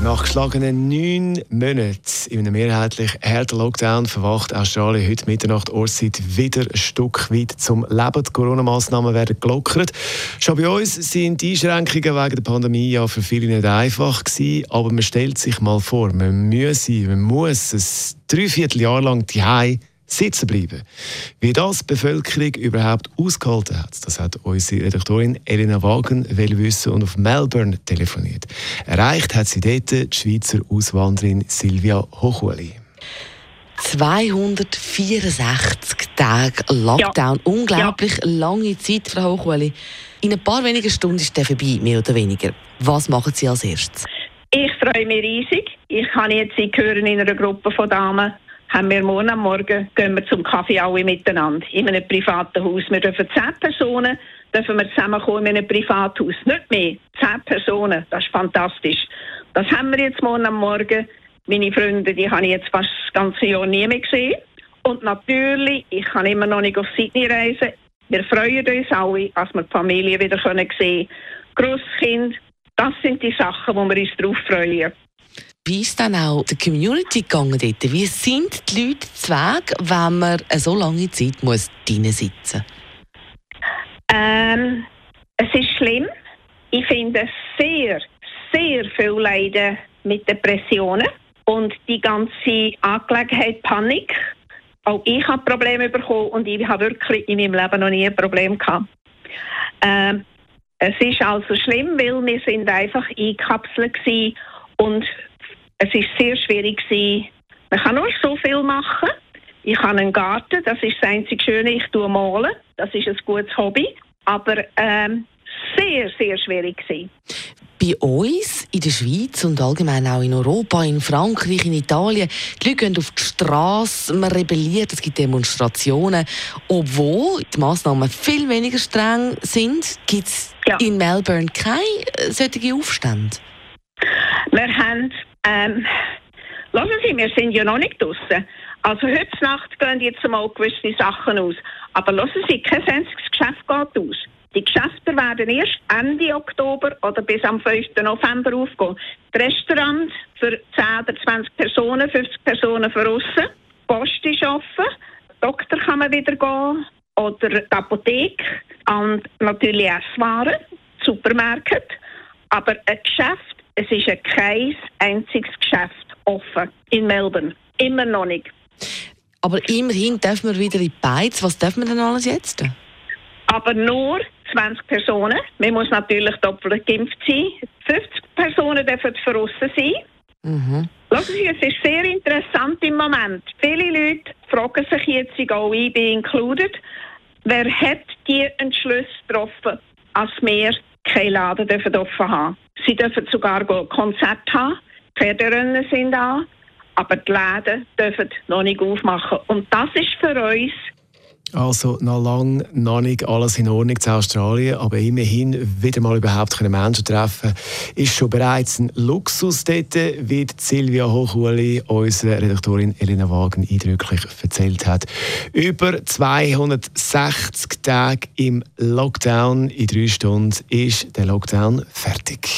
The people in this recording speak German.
Nach geschlagenen neun Monaten in einem mehrheitlich harten Lockdown verwacht Australien heute Mitternacht Ortszeit wieder ein Stück weit zum Leben. Die Corona-Massnahmen werden gelockert. Schon bei uns sind die Einschränkungen wegen der Pandemie ja für viele nicht einfach gewesen, aber man stellt sich mal vor, man muss, man muss ein Dreivierteljahr lang die sitzen bleiben. Wie das die Bevölkerung überhaupt ausgehalten hat, das hat unsere Redaktorin Elena Wagen wissen und auf Melbourne telefoniert. Erreicht hat sie dort die Schweizer Auswanderin Silvia Hochuli. 264 Tage Lockdown. Ja. Unglaublich ja. lange Zeit, Frau Hochuli. In ein paar wenigen Stunden ist der vorbei, mehr oder weniger. Was machen Sie als erstes? Ich freue mich riesig. Ich kann jetzt hören in einer Gruppe von Damen haben wir morgen am Morgen, gehen wir zum Kaffee alle miteinander, in einem privaten Haus. Wir dürfen zehn Personen, dürfen wir zusammenkommen in einem Privathaus. Nicht mehr, zehn Personen, das ist fantastisch. Das haben wir jetzt morgen am Morgen. Meine Freunde, die habe ich jetzt fast das ganze Jahr nie mehr gesehen. Und natürlich, ich kann immer noch nicht auf Sydney reisen. Wir freuen uns alle, als wir die Familie wieder sehen können. Grosskind, das sind die Sachen, wo wir uns darauf freuen wie ist dann auch der Community gegangen dort? Wie sind die Leute zu Weg, wenn man so lange Zeit muss drinnen sitzen ähm, Es ist schlimm. Ich finde sehr, sehr viel Leiden mit Depressionen und die ganze Angelegenheit Panik. Auch ich habe Probleme bekommen und ich habe wirklich in meinem Leben noch nie ein Problem gehabt. Ähm, es ist also schlimm, weil wir sind einfach eingekapselt und es ist sehr schwierig gewesen. Man kann nur so viel machen. Ich habe einen Garten, das ist das einzige Schöne. Ich tue malen, das ist ein gutes Hobby. Aber ähm, sehr, sehr schwierig gewesen. Bei uns in der Schweiz und allgemein auch in Europa, in Frankreich, in Italien, die Leute gehen auf die Straße, man rebelliert, es gibt Demonstrationen. Obwohl die Massnahmen viel weniger streng sind, gibt es ja. in Melbourne keine äh, solchen Aufstände. Wir haben ähm, lassen Sie, wir sind ja noch nicht draußen. Also heute Nacht gehen jetzt mal gewisse Sachen aus. Aber lassen Sie, kein einziges Geschäft geht aus. Die Geschäfte werden erst Ende Oktober oder bis am 5. November aufgehen. Das Restaurant für 10 oder 20 Personen, 50 Personen für aussen. Post ist offen. Doktor kann man wieder gehen. Oder die Apotheke. Und natürlich Esswaren, Supermärkte. Aber ein Geschäft es ist kein einziges Geschäft offen in Melbourne. Immer noch nicht. Aber immerhin dürfen wir wieder in die Beiz. Was dürfen wir denn alles jetzt? Aber nur 20 Personen. Man muss natürlich doppelt geimpft sein. 50 Personen dürfen verrissen sein. Mhm. Schauen Sie, es ist sehr interessant im Moment. Viele Leute fragen sich jetzt, auch ich bin included, wer hat die Entschluss getroffen, als wir keinen Laden dürfen offen haben Sie dürfen sogar Konzerte haben, Pferderennen sind da, aber die Läden dürfen noch nicht aufmachen. Und das ist für uns also noch lange noch nicht alles in Ordnung zu Australien, aber immerhin wieder mal überhaupt Menschen treffen ist schon bereits ein Luxus dort, wie Silvia Hochuli, unsere Redaktorin Elena Wagen, eindrücklich erzählt hat. Über 260 Tage im Lockdown, in drei Stunden ist der Lockdown fertig.